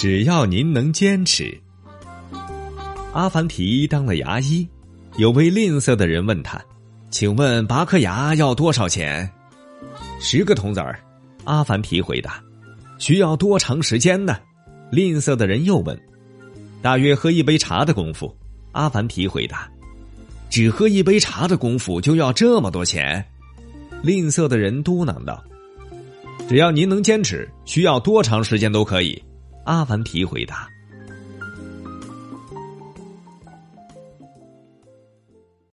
只要您能坚持。阿凡提当了牙医，有位吝啬的人问他：“请问拔颗牙要多少钱？”十个铜子儿。阿凡提回答：“需要多长时间呢？”吝啬的人又问：“大约喝一杯茶的功夫。”阿凡提回答：“只喝一杯茶的功夫就要这么多钱？”吝啬的人嘟囔道：“只要您能坚持，需要多长时间都可以。”阿凡提回答。